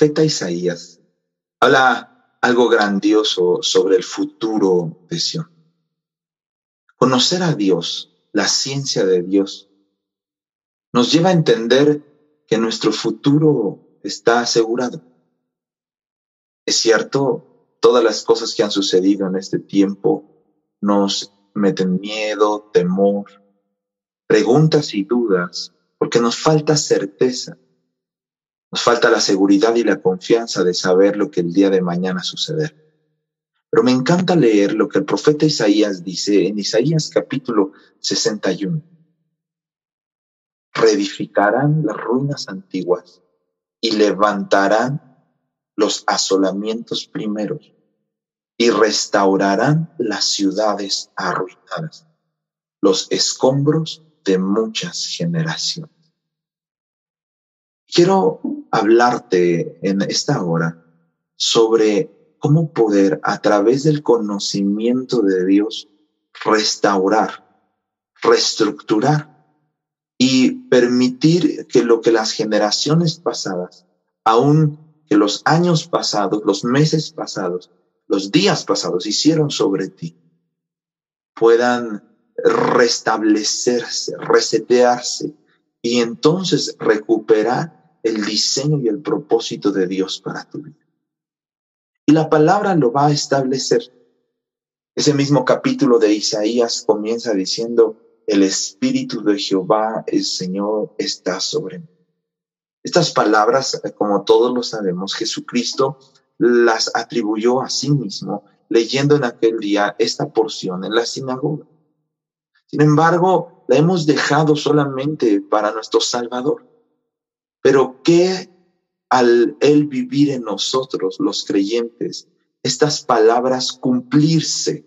profeta Isaías habla algo grandioso sobre el futuro de Sion. Conocer a Dios, la ciencia de Dios, nos lleva a entender que nuestro futuro está asegurado. Es cierto, todas las cosas que han sucedido en este tiempo nos meten miedo, temor, preguntas y dudas, porque nos falta certeza. Nos falta la seguridad y la confianza de saber lo que el día de mañana sucederá. Pero me encanta leer lo que el profeta Isaías dice en Isaías capítulo 61. Reedificarán las ruinas antiguas y levantarán los asolamientos primeros y restaurarán las ciudades arruinadas, los escombros de muchas generaciones. Quiero hablarte en esta hora sobre cómo poder a través del conocimiento de Dios restaurar, reestructurar y permitir que lo que las generaciones pasadas, aún que los años pasados, los meses pasados, los días pasados hicieron sobre ti, puedan restablecerse, resetearse y entonces recuperar el diseño y el propósito de Dios para tu vida. Y la palabra lo va a establecer. Ese mismo capítulo de Isaías comienza diciendo, el Espíritu de Jehová, el Señor, está sobre mí. Estas palabras, como todos lo sabemos, Jesucristo las atribuyó a sí mismo leyendo en aquel día esta porción en la sinagoga. Sin embargo, la hemos dejado solamente para nuestro Salvador. Pero ¿qué al Él vivir en nosotros, los creyentes, estas palabras cumplirse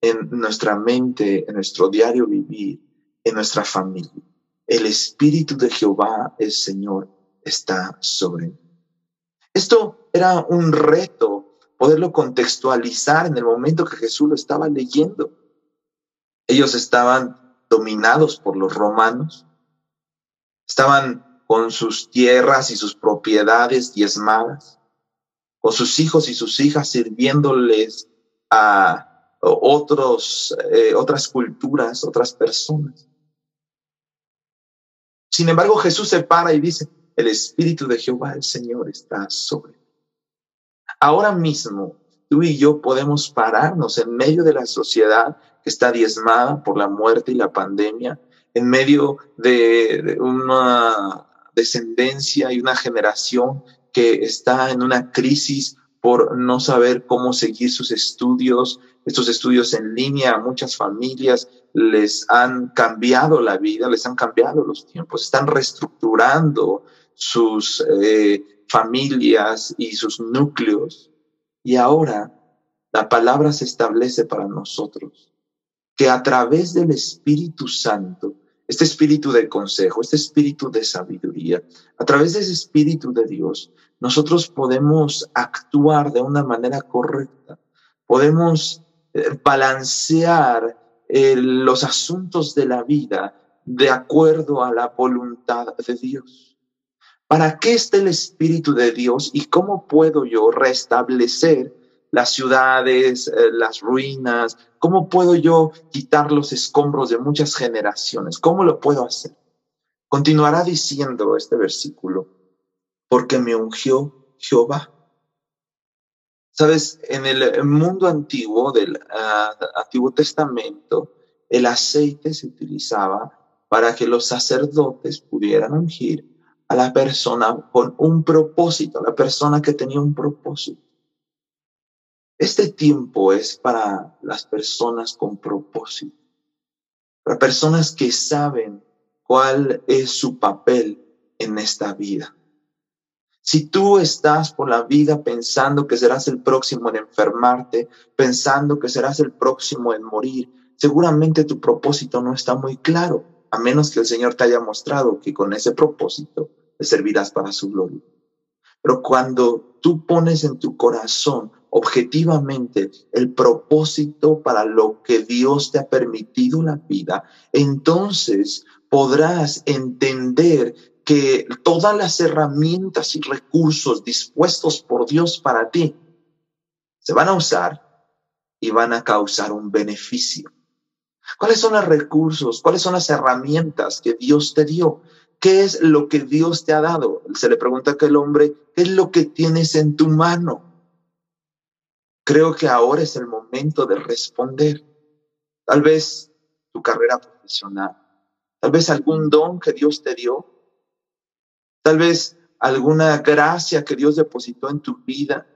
en nuestra mente, en nuestro diario vivir, en nuestra familia? El Espíritu de Jehová, el Señor, está sobre mí. Esto era un reto, poderlo contextualizar en el momento que Jesús lo estaba leyendo. Ellos estaban dominados por los romanos, estaban con sus tierras y sus propiedades diezmadas, con sus hijos y sus hijas sirviéndoles a otros, eh, otras culturas, otras personas. Sin embargo, Jesús se para y dice, el Espíritu de Jehová, el Señor, está sobre Ahora mismo, tú y yo podemos pararnos en medio de la sociedad que está diezmada por la muerte y la pandemia, en medio de, una descendencia y una generación que está en una crisis por no saber cómo seguir sus estudios, estos estudios en línea muchas familias les han cambiado la vida, les han cambiado los tiempos, están reestructurando sus eh, familias y sus núcleos. Y ahora la palabra se establece para nosotros que a través del Espíritu Santo, este espíritu de consejo, este espíritu de sabiduría, a través de ese espíritu de Dios, nosotros podemos actuar de una manera correcta, podemos eh, balancear eh, los asuntos de la vida de acuerdo a la voluntad de Dios. ¿Para qué está el Espíritu de Dios y cómo puedo yo restablecer las ciudades, eh, las ruinas? ¿Cómo puedo yo quitar los escombros de muchas generaciones? ¿Cómo lo puedo hacer? Continuará diciendo este versículo, porque me ungió Jehová. Sabes, en el mundo antiguo del ah, Antiguo Testamento, el aceite se utilizaba para que los sacerdotes pudieran ungir a la persona con un propósito, la persona que tenía un propósito. Este tiempo es para las personas con propósito, para personas que saben cuál es su papel en esta vida. Si tú estás por la vida pensando que serás el próximo en enfermarte, pensando que serás el próximo en morir, seguramente tu propósito no está muy claro a menos que el Señor te haya mostrado que con ese propósito le servirás para su gloria. Pero cuando tú pones en tu corazón objetivamente el propósito para lo que Dios te ha permitido la vida, entonces podrás entender que todas las herramientas y recursos dispuestos por Dios para ti se van a usar y van a causar un beneficio. ¿Cuáles son los recursos? ¿Cuáles son las herramientas que Dios te dio? ¿Qué es lo que Dios te ha dado? Se le pregunta a aquel hombre, ¿qué es lo que tienes en tu mano? Creo que ahora es el momento de responder. Tal vez tu carrera profesional, tal vez algún don que Dios te dio, tal vez alguna gracia que Dios depositó en tu vida,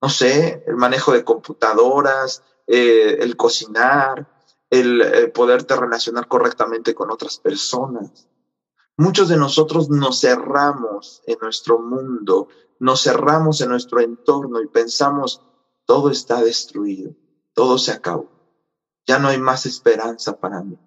no sé, el manejo de computadoras, eh, el cocinar, el eh, poderte relacionar correctamente con otras personas. Muchos de nosotros nos cerramos en nuestro mundo, nos cerramos en nuestro entorno y pensamos, todo está destruido, todo se acabó, ya no hay más esperanza para mí.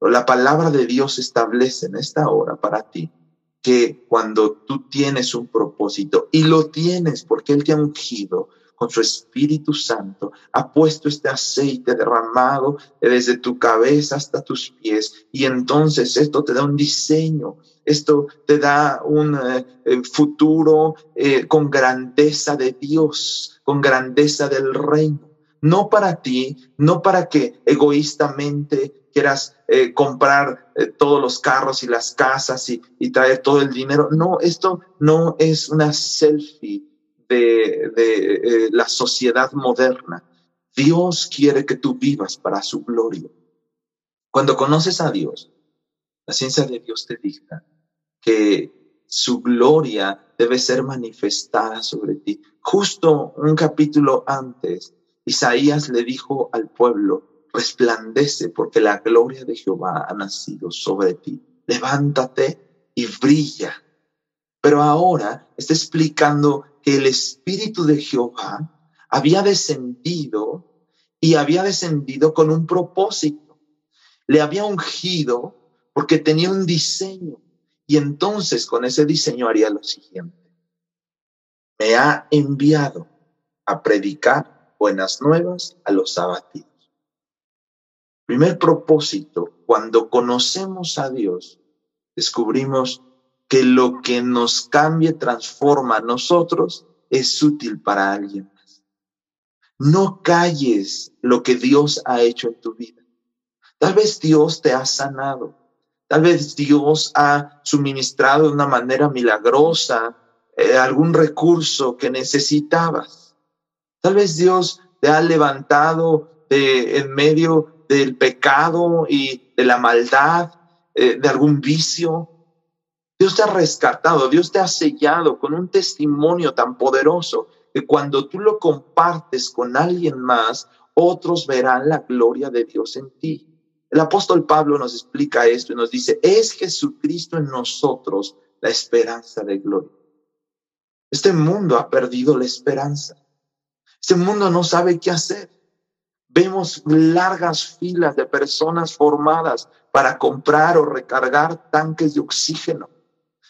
La palabra de Dios establece en esta hora para ti que cuando tú tienes un propósito y lo tienes porque Él te ha ungido con su Espíritu Santo, ha puesto este aceite derramado desde tu cabeza hasta tus pies y entonces esto te da un diseño, esto te da un eh, eh, futuro eh, con grandeza de Dios, con grandeza del reino. No para ti, no para que egoístamente quieras comprar todos los carros y las casas y, y, traer todo el dinero. No, esto no es una selfie de, eh, la sociedad moderna. Dios quiere que tú vivas para su gloria. Cuando conoces a Dios, la ciencia de Dios te dicta que su gloria debe ser manifestada sobre ti. Justo un capítulo antes, Isaías le dijo al pueblo, resplandece porque la gloria de Jehová ha nacido sobre ti. Levántate y brilla. Pero ahora está explicando el Espíritu de Jehová había descendido y había descendido con un propósito. Le había ungido porque tenía un diseño y entonces con ese diseño haría lo siguiente. Me ha enviado a predicar buenas nuevas a los abatidos Primer propósito, cuando conocemos a Dios, descubrimos que lo que nos cambie, transforma a nosotros, es útil para alguien más. No calles lo que Dios ha hecho en tu vida. Tal vez Dios te ha sanado. Tal vez Dios ha suministrado de una manera milagrosa eh, algún recurso que necesitabas. Tal vez Dios te ha levantado de en medio del pecado y de la maldad, eh, de algún vicio. Dios te ha rescatado, Dios te ha sellado con un testimonio tan poderoso que cuando tú lo compartes con alguien más, otros verán la gloria de Dios en ti. El apóstol Pablo nos explica esto y nos dice, es Jesucristo en nosotros la esperanza de gloria. Este mundo ha perdido la esperanza. Este mundo no sabe qué hacer. Vemos largas filas de personas formadas para comprar o recargar tanques de oxígeno.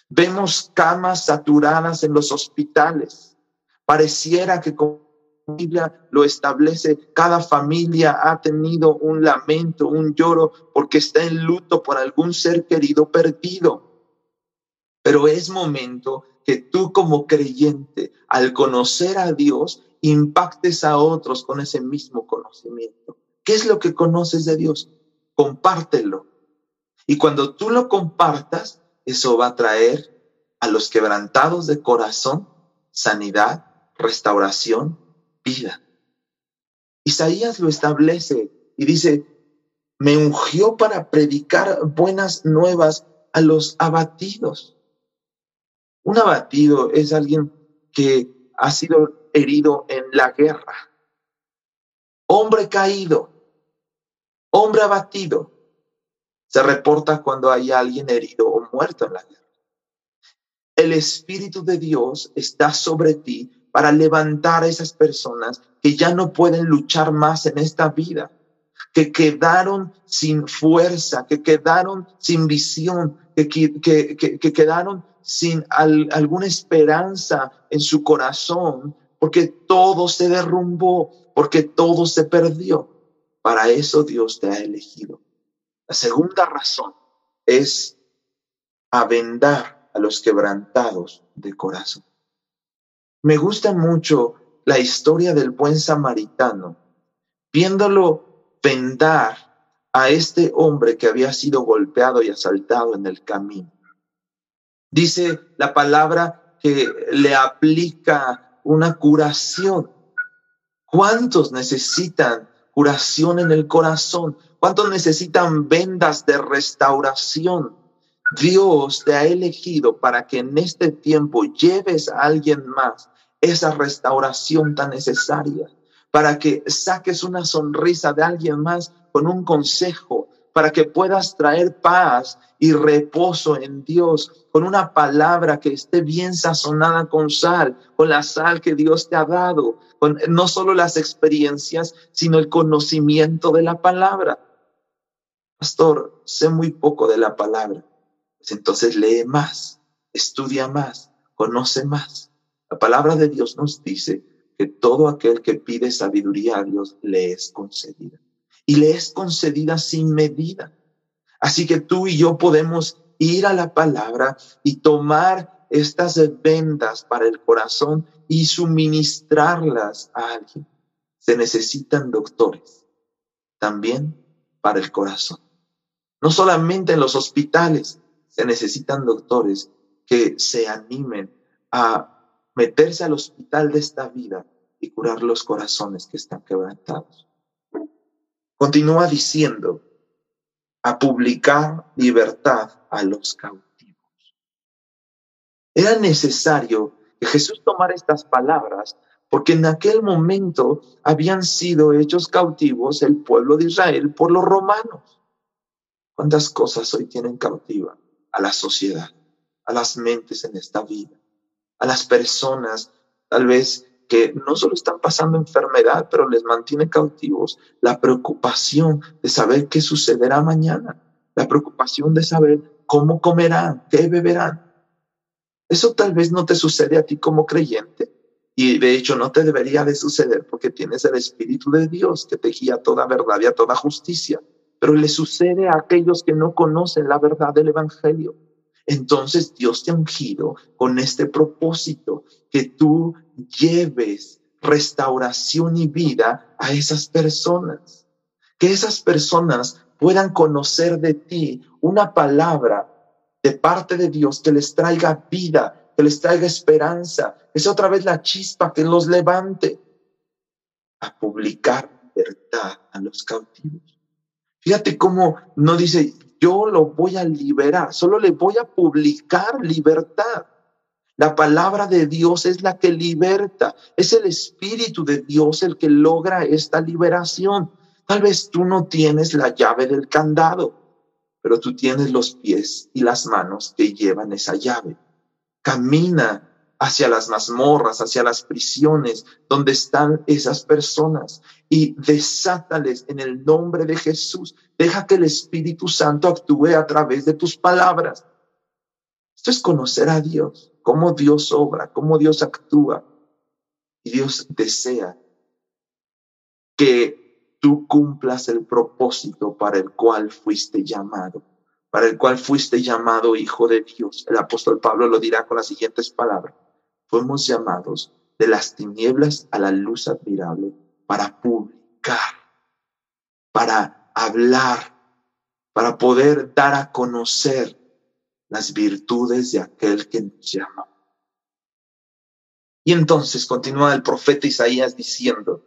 Vemos camas saturadas en los hospitales. Pareciera que como Biblia lo establece, cada familia ha tenido un lamento, un lloro, porque está en luto por algún ser querido perdido. Pero es momento que tú como creyente, al conocer a Dios, impactes a otros con ese mismo conocimiento. ¿Qué es lo que conoces de Dios? Compártelo. Y cuando tú lo compartas, eso va a traer a los quebrantados de corazón sanidad, restauración, vida. Isaías lo establece y dice, me ungió para predicar buenas nuevas a los abatidos. Un abatido es alguien que ha sido herido en la guerra. Hombre caído, hombre abatido, se reporta cuando hay alguien herido o muerto en la guerra. El Espíritu de Dios está sobre ti para levantar a esas personas que ya no pueden luchar más en esta vida, que quedaron sin fuerza, que quedaron sin visión, que, que, que, quedaron sin alguna esperanza en su corazón porque todo se derrumbó, porque todo se perdió. Para eso Dios te ha elegido. La segunda razón es avendar a los quebrantados de corazón. Me gusta mucho la historia del buen samaritano, viéndolo vendar a este hombre que había sido golpeado y asaltado en el camino. Dice la palabra que le aplica una curación. ¿Cuántos necesitan curación en el corazón? ¿Cuántos necesitan vendas de restauración? Dios te ha elegido para que en este tiempo lleves a alguien más esa restauración tan necesaria, para que saques una sonrisa de alguien más con un consejo, para que puedas traer paz y reposo en Dios con una palabra que esté bien sazonada con sal, con la sal que Dios te ha dado, con no solo las experiencias, sino el conocimiento de la palabra. Pastor, sé muy poco de la palabra. Pues entonces lee más, estudia más, conoce más. La palabra de Dios nos dice que todo aquel que pide sabiduría a Dios le es concedida y le es concedida sin medida. Así que tú y yo podemos ir a la palabra y tomar estas vendas para el corazón y suministrarlas a alguien. Se necesitan doctores también para el corazón. No solamente en los hospitales, se necesitan doctores que se animen a meterse al hospital de esta vida y curar los corazones que están quebrantados. Continúa diciendo, a publicar libertad a los cautivos. Era necesario que Jesús tomara estas palabras porque en aquel momento habían sido hechos cautivos el pueblo de Israel por los romanos. ¿Cuántas cosas hoy tienen cautiva a la sociedad, a las mentes en esta vida, a las personas tal vez que no solo están pasando enfermedad, pero les mantiene cautivos la preocupación de saber qué sucederá mañana, la preocupación de saber cómo comerán, qué beberán. Eso tal vez no te sucede a ti como creyente y de hecho no te debería de suceder porque tienes el Espíritu de Dios que te guía toda verdad y a toda justicia, pero le sucede a aquellos que no conocen la verdad del Evangelio. Entonces Dios te ha ungido con este propósito, que tú lleves restauración y vida a esas personas, que esas personas puedan conocer de ti una palabra de parte de Dios que les traiga vida, que les traiga esperanza, es otra vez la chispa que los levante a publicar libertad a los cautivos. Fíjate cómo no dice, yo lo voy a liberar, solo le voy a publicar libertad. La palabra de Dios es la que liberta, es el Espíritu de Dios el que logra esta liberación. Tal vez tú no tienes la llave del candado, pero tú tienes los pies y las manos que llevan esa llave. Camina hacia las mazmorras, hacia las prisiones donde están esas personas y desátales en el nombre de Jesús. Deja que el Espíritu Santo actúe a través de tus palabras. Esto es conocer a Dios cómo Dios obra, cómo Dios actúa. Y Dios desea que tú cumplas el propósito para el cual fuiste llamado, para el cual fuiste llamado hijo de Dios. El apóstol Pablo lo dirá con las siguientes palabras. Fuimos llamados de las tinieblas a la luz admirable para publicar, para hablar, para poder dar a conocer las virtudes de aquel que nos llama. Y entonces continúa el profeta Isaías diciendo,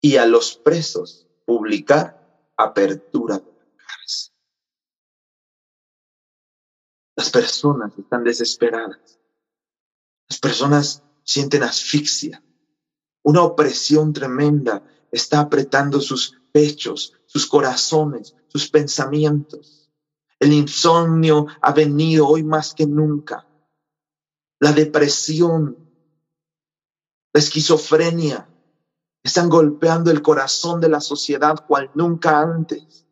y a los presos publicar apertura de la cárcel. Las personas están desesperadas. Las personas sienten asfixia. Una opresión tremenda está apretando sus pechos, sus corazones, sus pensamientos. El insomnio ha venido hoy más que nunca. La depresión, la esquizofrenia, están golpeando el corazón de la sociedad cual nunca antes.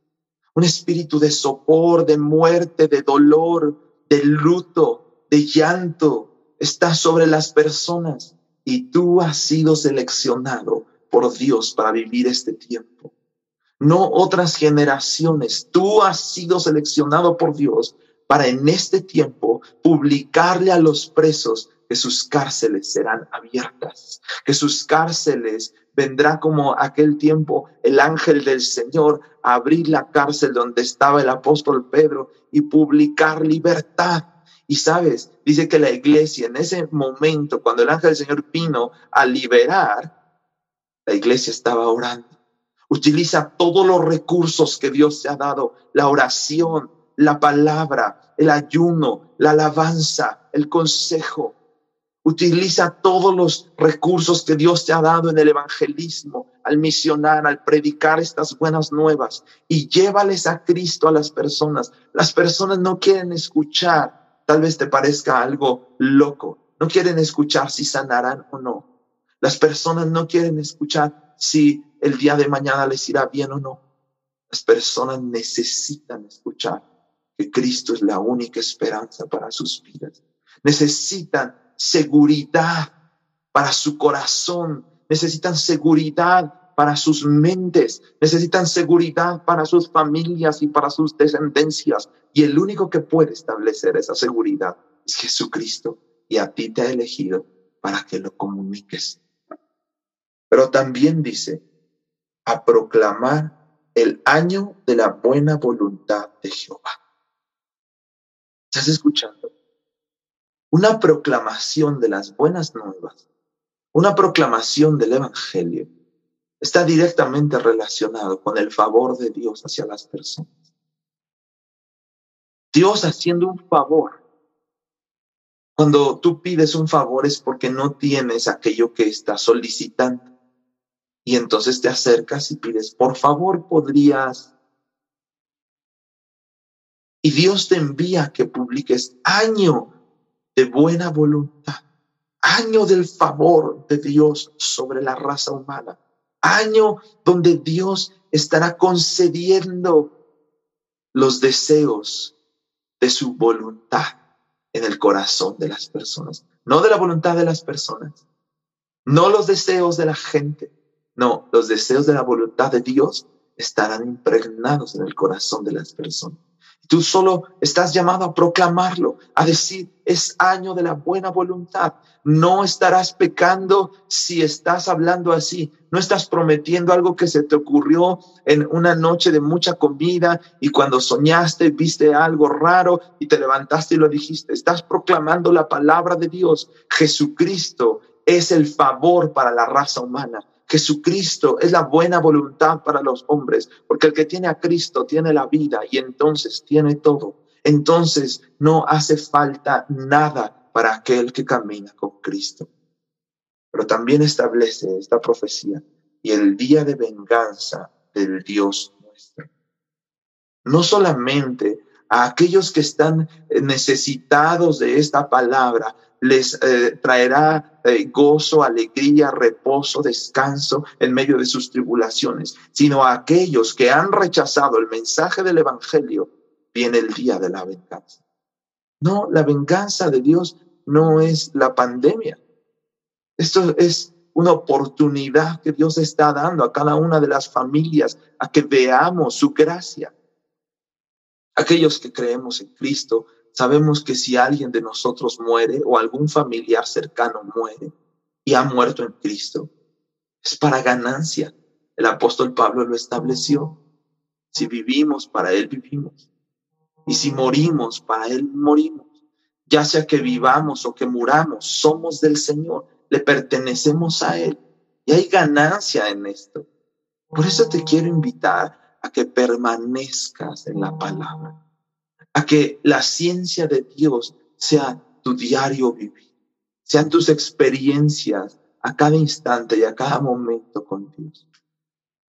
Un espíritu de sopor, de muerte, de dolor, de luto, de llanto está sobre las personas y tú has sido seleccionado por Dios para vivir este tiempo no otras generaciones. Tú has sido seleccionado por Dios para en este tiempo publicarle a los presos que sus cárceles serán abiertas, que sus cárceles vendrá como aquel tiempo el ángel del Señor abrir la cárcel donde estaba el apóstol Pedro y publicar libertad. Y sabes, dice que la iglesia en ese momento, cuando el ángel del Señor vino a liberar, la iglesia estaba orando. Utiliza todos los recursos que Dios te ha dado, la oración, la palabra, el ayuno, la alabanza, el consejo, Utiliza todos los recursos que Dios te ha dado en el evangelismo, al misionar, al predicar estas buenas nuevas y llévales a Cristo a las personas. Las personas no quieren escuchar, tal vez te parezca algo loco, no quieren escuchar si sanarán o no. Las personas no quieren escuchar si el día de mañana les irá bien o no. Las personas necesitan escuchar que Cristo es la única esperanza para sus vidas. Necesitan seguridad para su corazón, necesitan seguridad para sus mentes, necesitan seguridad para sus familias y para sus descendencias. Y el único que puede establecer esa seguridad es Jesucristo y a ti te ha elegido para que lo comuniques. Pero también dice, a proclamar el año de la buena voluntad de Jehová. ¿Estás escuchando? una proclamación de las buenas nuevas, una proclamación del Evangelio, está directamente relacionado con el favor de Dios hacia las personas. Dios haciendo un favor. Cuando tú pides un favor es porque no tienes aquello que estás solicitando. Y entonces te acercas y pides, por favor, podrías. Y Dios te envía que publiques año de buena voluntad, año del favor de Dios sobre la raza humana, año donde Dios estará concediendo los deseos de su voluntad en el corazón de las personas, no de la voluntad de las personas, no los deseos de la gente, no, los deseos de la voluntad de Dios estarán impregnados en el corazón de las personas. Tú solo estás llamado a proclamarlo, a decir, es año de la buena voluntad. No estarás pecando si estás hablando así. No estás prometiendo algo que se te ocurrió en una noche de mucha comida y cuando soñaste viste algo raro y te levantaste y lo dijiste. Estás proclamando la palabra de Dios. Jesucristo es el favor para la raza humana. Jesucristo es la buena voluntad para los hombres, porque el que tiene a Cristo tiene la vida y entonces tiene todo. Entonces no hace falta nada para aquel que camina con Cristo. Pero también establece esta profecía y el día de venganza del Dios nuestro. No solamente a aquellos que están necesitados de esta palabra, les eh, traerá eh, gozo, alegría, reposo, descanso en medio de sus tribulaciones, sino a aquellos que han rechazado el mensaje del Evangelio, viene el día de la venganza. No, la venganza de Dios no es la pandemia. Esto es una oportunidad que Dios está dando a cada una de las familias a que veamos su gracia. Aquellos que creemos en Cristo Sabemos que si alguien de nosotros muere o algún familiar cercano muere y ha muerto en Cristo, es para ganancia. El apóstol Pablo lo estableció. Si vivimos, para Él vivimos. Y si morimos, para Él morimos. Ya sea que vivamos o que muramos, somos del Señor, le pertenecemos a Él. Y hay ganancia en esto. Por eso te quiero invitar a que permanezcas en la palabra a que la ciencia de Dios sea tu diario vivir, sean tus experiencias a cada instante y a cada momento con Dios.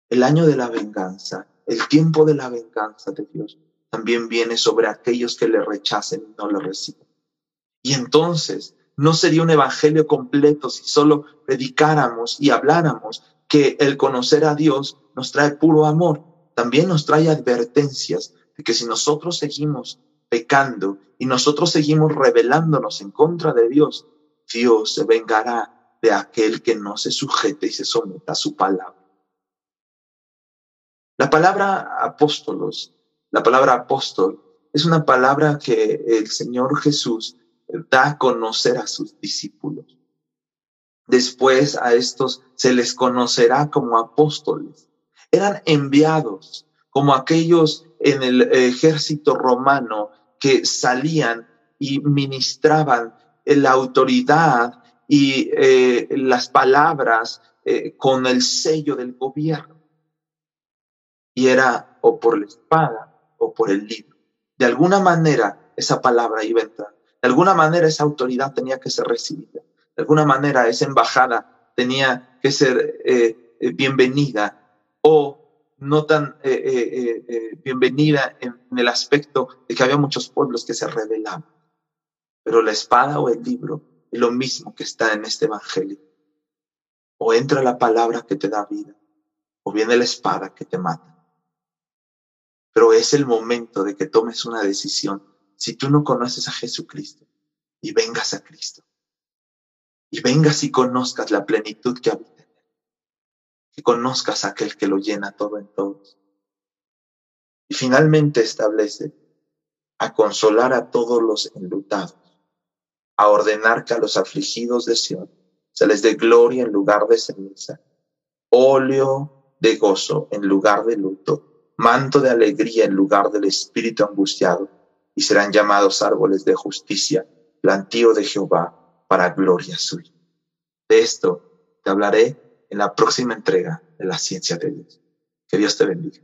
El año de la venganza, el tiempo de la venganza de Dios, también viene sobre aquellos que le rechacen y no lo reciben. Y entonces no sería un evangelio completo si solo predicáramos y habláramos que el conocer a Dios nos trae puro amor, también nos trae advertencias, que si nosotros seguimos pecando y nosotros seguimos rebelándonos en contra de Dios, Dios se vengará de aquel que no se sujete y se someta a su palabra. La palabra apóstolos, la palabra apóstol, es una palabra que el Señor Jesús da a conocer a sus discípulos. Después a estos se les conocerá como apóstoles. Eran enviados como aquellos en el ejército romano que salían y ministraban la autoridad y eh, las palabras eh, con el sello del gobierno. Y era o por la espada o por el libro. De alguna manera esa palabra iba a. De alguna manera esa autoridad tenía que ser recibida. De alguna manera esa embajada tenía que ser eh, bienvenida o no tan eh, bienvenida en, en, el aspecto de que había muchos pueblos que se rebelaban. Pero la espada o el libro es lo mismo que está en este evangelio. O entra la palabra que te da vida, o viene la espada que te mata. Pero es el momento de que tomes una decisión. Si tú no conoces a Jesucristo y vengas a Cristo, y vengas y conozcas la plenitud que habita que conozcas aquel que lo llena todo en todos. Y finalmente establece a consolar a todos los enlutados, a ordenar que a los afligidos de Sion se les dé gloria en lugar de ceniza, óleo de gozo en lugar de luto manto de alegría en lugar del espíritu angustiado, y serán llamados árboles de justicia, plantío de Jehová, para gloria suya. De esto te hablaré en la próxima entrega de la ciencia de Dios. Que Dios te bendiga.